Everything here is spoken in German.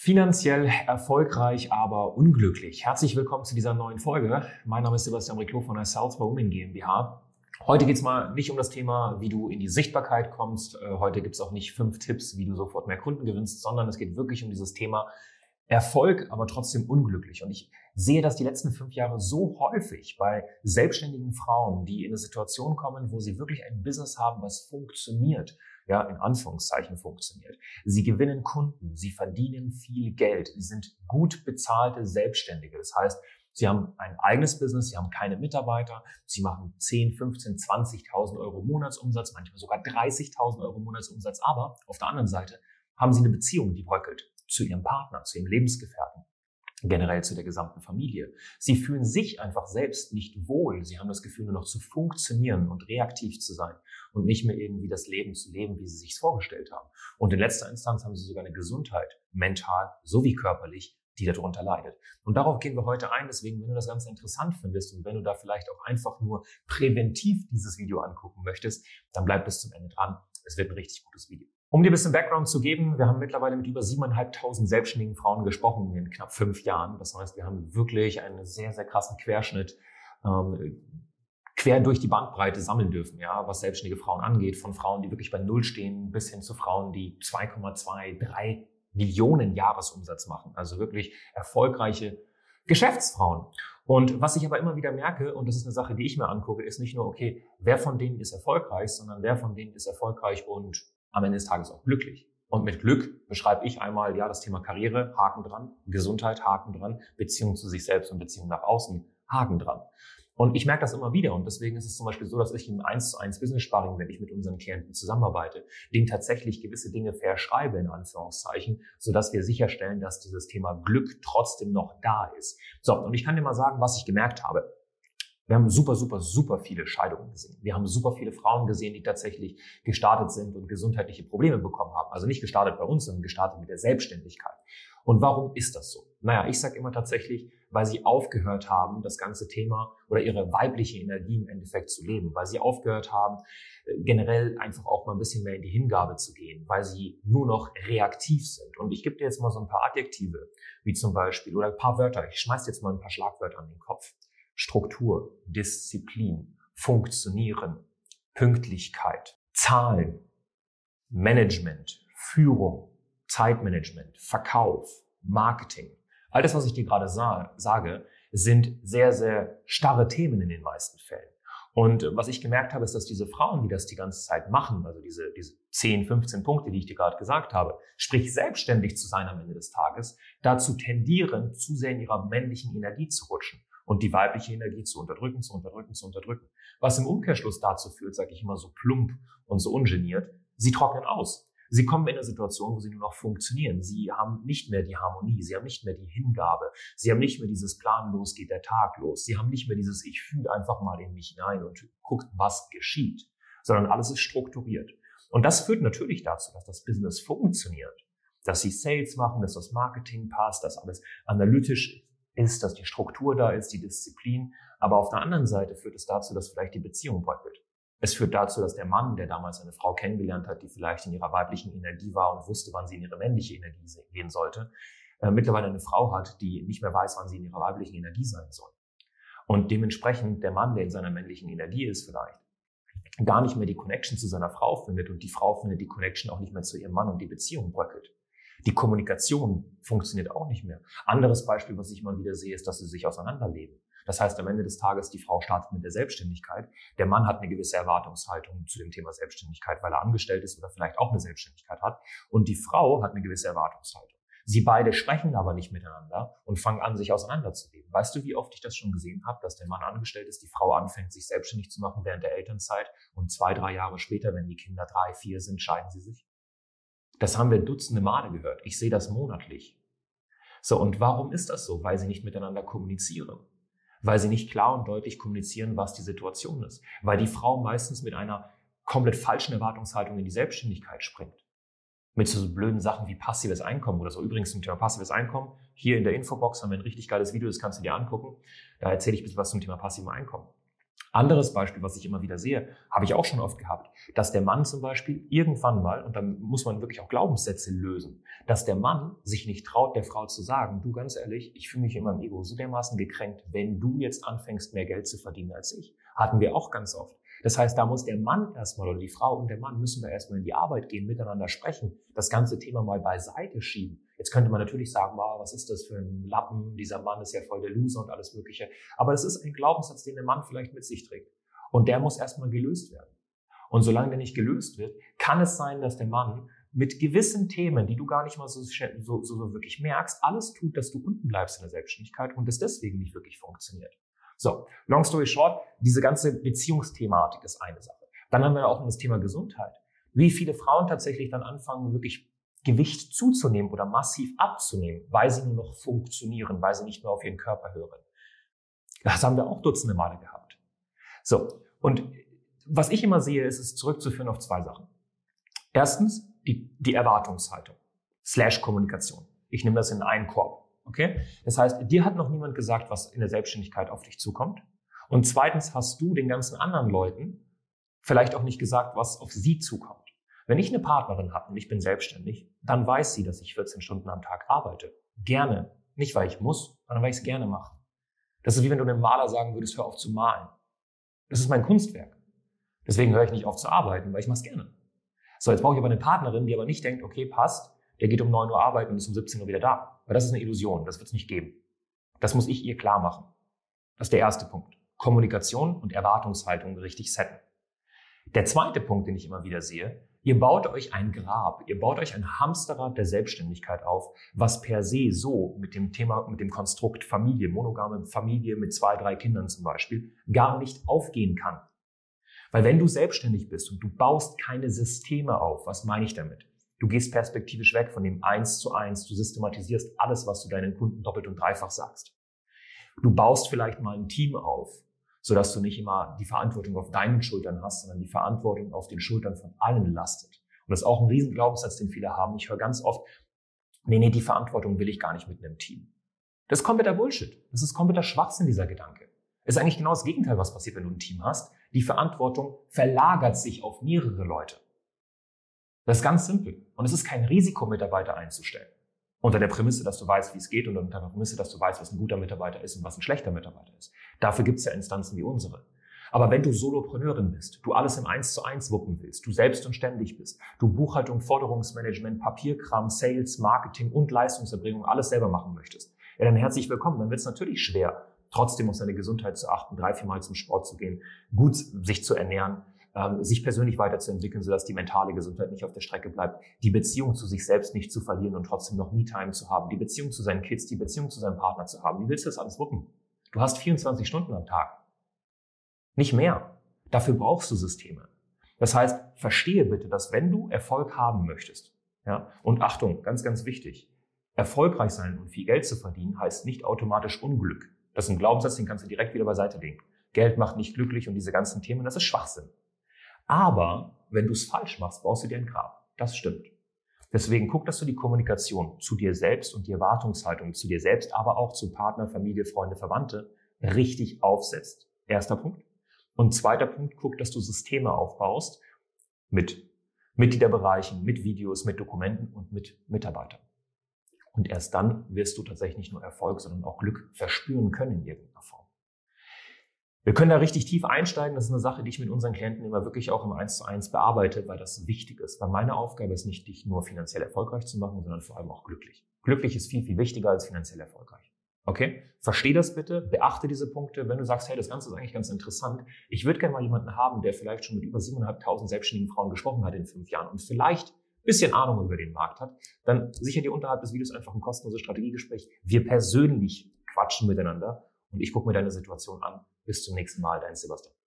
Finanziell erfolgreich, aber unglücklich. Herzlich willkommen zu dieser neuen Folge. Mein Name ist Sebastian Riclo von der South by Women GmbH. Heute geht es mal nicht um das Thema, wie du in die Sichtbarkeit kommst. Äh, heute gibt es auch nicht fünf Tipps, wie du sofort mehr Kunden gewinnst, sondern es geht wirklich um dieses Thema Erfolg, aber trotzdem unglücklich. Und ich sehe das die letzten fünf Jahre so häufig bei selbstständigen Frauen, die in eine Situation kommen, wo sie wirklich ein Business haben, was funktioniert ja, in Anführungszeichen funktioniert. Sie gewinnen Kunden, sie verdienen viel Geld, sie sind gut bezahlte Selbstständige. Das heißt, Sie haben ein eigenes Business, Sie haben keine Mitarbeiter, Sie machen 10, 15, 20.000 Euro Monatsumsatz, manchmal sogar 30.000 Euro Monatsumsatz. Aber auf der anderen Seite haben Sie eine Beziehung, die bröckelt zu Ihrem Partner, zu Ihrem Lebensgefährten generell zu der gesamten Familie. Sie fühlen sich einfach selbst nicht wohl. Sie haben das Gefühl, nur noch zu funktionieren und reaktiv zu sein und nicht mehr irgendwie das Leben zu leben, wie sie sich vorgestellt haben. Und in letzter Instanz haben sie sogar eine Gesundheit, mental sowie körperlich, die darunter leidet. Und darauf gehen wir heute ein. Deswegen, wenn du das Ganze interessant findest und wenn du da vielleicht auch einfach nur präventiv dieses Video angucken möchtest, dann bleib bis zum Ende dran. Es wird ein richtig gutes Video. Um dir ein bisschen Background zu geben, wir haben mittlerweile mit über 7.500 selbstständigen Frauen gesprochen in knapp fünf Jahren. Das heißt, wir haben wirklich einen sehr, sehr krassen Querschnitt ähm, quer durch die Bandbreite sammeln dürfen, ja, was selbstständige Frauen angeht, von Frauen, die wirklich bei Null stehen, bis hin zu Frauen, die 2,2, 3 Millionen Jahresumsatz machen. Also wirklich erfolgreiche Geschäftsfrauen. Und was ich aber immer wieder merke, und das ist eine Sache, die ich mir angucke, ist nicht nur, okay, wer von denen ist erfolgreich, sondern wer von denen ist erfolgreich und am Ende des Tages auch glücklich. Und mit Glück beschreibe ich einmal, ja, das Thema Karriere, Haken dran, Gesundheit, Haken dran, Beziehung zu sich selbst und Beziehung nach außen, Haken dran. Und ich merke das immer wieder. Und deswegen ist es zum Beispiel so, dass ich im 1 zu 1 Business Sparring, wenn ich mit unseren Klienten zusammenarbeite, denen tatsächlich gewisse Dinge verschreibe, in Anführungszeichen, sodass wir sicherstellen, dass dieses Thema Glück trotzdem noch da ist. So. Und ich kann dir mal sagen, was ich gemerkt habe. Wir haben super, super, super viele Scheidungen gesehen. Wir haben super viele Frauen gesehen, die tatsächlich gestartet sind und gesundheitliche Probleme bekommen haben. Also nicht gestartet bei uns, sondern gestartet mit der Selbstständigkeit. Und warum ist das so? Naja, ich sage immer tatsächlich, weil sie aufgehört haben, das ganze Thema oder ihre weibliche Energie im Endeffekt zu leben, weil sie aufgehört haben, äh, generell einfach auch mal ein bisschen mehr in die Hingabe zu gehen, weil sie nur noch reaktiv sind. Und ich gebe dir jetzt mal so ein paar Adjektive, wie zum Beispiel, oder ein paar Wörter. Ich schmeiß jetzt mal ein paar Schlagwörter an den Kopf. Struktur, Disziplin, Funktionieren, Pünktlichkeit, Zahlen, Management, Führung, Zeitmanagement, Verkauf, Marketing. All das, was ich dir gerade sa sage, sind sehr, sehr starre Themen in den meisten Fällen. Und was ich gemerkt habe, ist, dass diese Frauen, die das die ganze Zeit machen, also diese, diese 10, 15 Punkte, die ich dir gerade gesagt habe, sprich selbstständig zu sein am Ende des Tages, dazu tendieren, zu sehr in ihrer männlichen Energie zu rutschen und die weibliche Energie zu unterdrücken, zu unterdrücken, zu unterdrücken. Was im Umkehrschluss dazu führt, sage ich immer so plump und so ungeniert, sie trocknen aus. Sie kommen in eine Situation, wo sie nur noch funktionieren. Sie haben nicht mehr die Harmonie, sie haben nicht mehr die Hingabe, sie haben nicht mehr dieses planlos geht der Tag los, sie haben nicht mehr dieses ich fühle einfach mal in mich hinein und guckt, was geschieht, sondern alles ist strukturiert. Und das führt natürlich dazu, dass das Business funktioniert, dass sie Sales machen, dass das Marketing passt, dass alles analytisch ist, dass die Struktur da ist, die Disziplin. Aber auf der anderen Seite führt es dazu, dass vielleicht die Beziehung bröckelt. Es führt dazu, dass der Mann, der damals eine Frau kennengelernt hat, die vielleicht in ihrer weiblichen Energie war und wusste, wann sie in ihre männliche Energie gehen sollte, äh, mittlerweile eine Frau hat, die nicht mehr weiß, wann sie in ihrer weiblichen Energie sein soll. Und dementsprechend der Mann, der in seiner männlichen Energie ist vielleicht, gar nicht mehr die Connection zu seiner Frau findet und die Frau findet die Connection auch nicht mehr zu ihrem Mann und die Beziehung bröckelt. Die Kommunikation funktioniert auch nicht mehr. Anderes Beispiel, was ich immer wieder sehe, ist, dass sie sich auseinanderleben. Das heißt, am Ende des Tages, die Frau startet mit der Selbstständigkeit. Der Mann hat eine gewisse Erwartungshaltung zu dem Thema Selbstständigkeit, weil er angestellt ist oder vielleicht auch eine Selbstständigkeit hat. Und die Frau hat eine gewisse Erwartungshaltung. Sie beide sprechen aber nicht miteinander und fangen an, sich auseinanderzuleben. Weißt du, wie oft ich das schon gesehen habe, dass der Mann angestellt ist, die Frau anfängt, sich selbstständig zu machen während der Elternzeit und zwei, drei Jahre später, wenn die Kinder drei, vier sind, scheiden sie sich? Das haben wir dutzende Male gehört. Ich sehe das monatlich. So, und warum ist das so? Weil sie nicht miteinander kommunizieren. Weil sie nicht klar und deutlich kommunizieren, was die Situation ist. Weil die Frau meistens mit einer komplett falschen Erwartungshaltung in die Selbstständigkeit springt. Mit so blöden Sachen wie passives Einkommen oder so. Übrigens zum Thema passives Einkommen. Hier in der Infobox haben wir ein richtig geiles Video, das kannst du dir angucken. Da erzähle ich ein bisschen was zum Thema passivem Einkommen. Anderes Beispiel, was ich immer wieder sehe, habe ich auch schon oft gehabt, dass der Mann zum Beispiel irgendwann mal, und dann muss man wirklich auch Glaubenssätze lösen, dass der Mann sich nicht traut, der Frau zu sagen, du ganz ehrlich, ich fühle mich in meinem Ego so dermaßen gekränkt, wenn du jetzt anfängst, mehr Geld zu verdienen als ich. Hatten wir auch ganz oft. Das heißt, da muss der Mann erstmal oder die Frau und der Mann müssen da erstmal in die Arbeit gehen, miteinander sprechen, das ganze Thema mal beiseite schieben. Jetzt könnte man natürlich sagen, wow, was ist das für ein Lappen? Dieser Mann ist ja voll der Loser und alles Mögliche. Aber es ist ein Glaubenssatz, den der Mann vielleicht mit sich trägt. Und der muss erstmal gelöst werden. Und solange der nicht gelöst wird, kann es sein, dass der Mann mit gewissen Themen, die du gar nicht mal so, so, so wirklich merkst, alles tut, dass du unten bleibst in der Selbstständigkeit und es deswegen nicht wirklich funktioniert. So, long story short, diese ganze Beziehungsthematik ist eine Sache. Dann haben wir auch noch das Thema Gesundheit. Wie viele Frauen tatsächlich dann anfangen, wirklich Gewicht zuzunehmen oder massiv abzunehmen, weil sie nur noch funktionieren, weil sie nicht mehr auf ihren Körper hören. Das haben wir auch dutzende Male gehabt. So, und was ich immer sehe, ist es zurückzuführen auf zwei Sachen. Erstens die, die Erwartungshaltung slash Kommunikation. Ich nehme das in einen Korb. Okay? Das heißt, dir hat noch niemand gesagt, was in der Selbstständigkeit auf dich zukommt. Und zweitens hast du den ganzen anderen Leuten vielleicht auch nicht gesagt, was auf sie zukommt. Wenn ich eine Partnerin habe und ich bin selbstständig, dann weiß sie, dass ich 14 Stunden am Tag arbeite. Gerne. Nicht, weil ich muss, sondern weil ich es gerne mache. Das ist wie wenn du einem Maler sagen würdest, hör auf zu malen. Das ist mein Kunstwerk. Deswegen höre ich nicht auf zu arbeiten, weil ich mache es gerne. So, jetzt brauche ich aber eine Partnerin, die aber nicht denkt, okay, passt, der geht um 9 Uhr arbeiten und ist um 17 Uhr wieder da. Weil das ist eine Illusion, das wird es nicht geben. Das muss ich ihr klar machen. Das ist der erste Punkt. Kommunikation und Erwartungshaltung richtig setten. Der zweite Punkt, den ich immer wieder sehe, ihr baut euch ein Grab, ihr baut euch ein Hamsterrad der Selbstständigkeit auf, was per se so mit dem Thema, mit dem Konstrukt Familie, monogame Familie mit zwei, drei Kindern zum Beispiel, gar nicht aufgehen kann. Weil wenn du selbstständig bist und du baust keine Systeme auf, was meine ich damit? Du gehst perspektivisch weg von dem Eins zu Eins. Du systematisierst alles, was du deinen Kunden doppelt und dreifach sagst. Du baust vielleicht mal ein Team auf, sodass du nicht immer die Verantwortung auf deinen Schultern hast, sondern die Verantwortung auf den Schultern von allen lastet. Und das ist auch ein riesen Glaubenssatz, den viele haben. Ich höre ganz oft, nee, nee, die Verantwortung will ich gar nicht mit einem Team. Das ist kompletter Bullshit. Das ist kompletter Schwachsinn, dieser Gedanke. Es ist eigentlich genau das Gegenteil, was passiert, wenn du ein Team hast. Die Verantwortung verlagert sich auf mehrere Leute. Das ist ganz simpel. Und es ist kein Risiko, Mitarbeiter einzustellen. Unter der Prämisse, dass du weißt, wie es geht und unter der Prämisse, dass du weißt, was ein guter Mitarbeiter ist und was ein schlechter Mitarbeiter ist. Dafür gibt es ja Instanzen wie unsere. Aber wenn du Solopreneurin bist, du alles im Eins zu eins wuppen willst, du selbst und ständig bist, du Buchhaltung, Forderungsmanagement, Papierkram, Sales, Marketing und Leistungserbringung alles selber machen möchtest, ja dann herzlich willkommen. Dann wird es natürlich schwer, trotzdem auf seine Gesundheit zu achten, drei, vier Mal zum Sport zu gehen, gut sich zu ernähren, sich persönlich weiterzuentwickeln, sodass die mentale Gesundheit nicht auf der Strecke bleibt, die Beziehung zu sich selbst nicht zu verlieren und trotzdem noch Me-Time zu haben, die Beziehung zu seinen Kids, die Beziehung zu seinem Partner zu haben. Wie willst du das alles wuppen? Du hast 24 Stunden am Tag. Nicht mehr. Dafür brauchst du Systeme. Das heißt, verstehe bitte, dass wenn du Erfolg haben möchtest, ja, und Achtung, ganz, ganz wichtig, erfolgreich sein und viel Geld zu verdienen heißt nicht automatisch Unglück. Das ist ein Glaubenssatz, den kannst du direkt wieder beiseite legen. Geld macht nicht glücklich und diese ganzen Themen, das ist Schwachsinn. Aber wenn du es falsch machst, baust du dir ein Grab. Das stimmt. Deswegen guck, dass du die Kommunikation zu dir selbst und die Erwartungshaltung zu dir selbst, aber auch zu Partner, Familie, Freunde, Verwandte richtig aufsetzt. Erster Punkt. Und zweiter Punkt, guck, dass du Systeme aufbaust mit Mitgliederbereichen, mit Videos, mit Dokumenten und mit Mitarbeitern. Und erst dann wirst du tatsächlich nicht nur Erfolg, sondern auch Glück verspüren können in irgendeiner Form. Wir können da richtig tief einsteigen. Das ist eine Sache, die ich mit unseren Klienten immer wirklich auch im Eins zu eins bearbeite, weil das wichtig ist. Weil meine Aufgabe ist nicht, dich nur finanziell erfolgreich zu machen, sondern vor allem auch glücklich. Glücklich ist viel, viel wichtiger als finanziell erfolgreich. Okay? Versteh das bitte, beachte diese Punkte. Wenn du sagst, hey, das Ganze ist eigentlich ganz interessant. Ich würde gerne mal jemanden haben, der vielleicht schon mit über 7.500 selbstständigen Frauen gesprochen hat in fünf Jahren und vielleicht ein bisschen Ahnung über den Markt hat, dann sicher dir unterhalb des Videos einfach ein kostenloses Strategiegespräch. Wir persönlich quatschen miteinander und ich gucke mir deine Situation an bis zum nächsten Mal, dein Sebastian.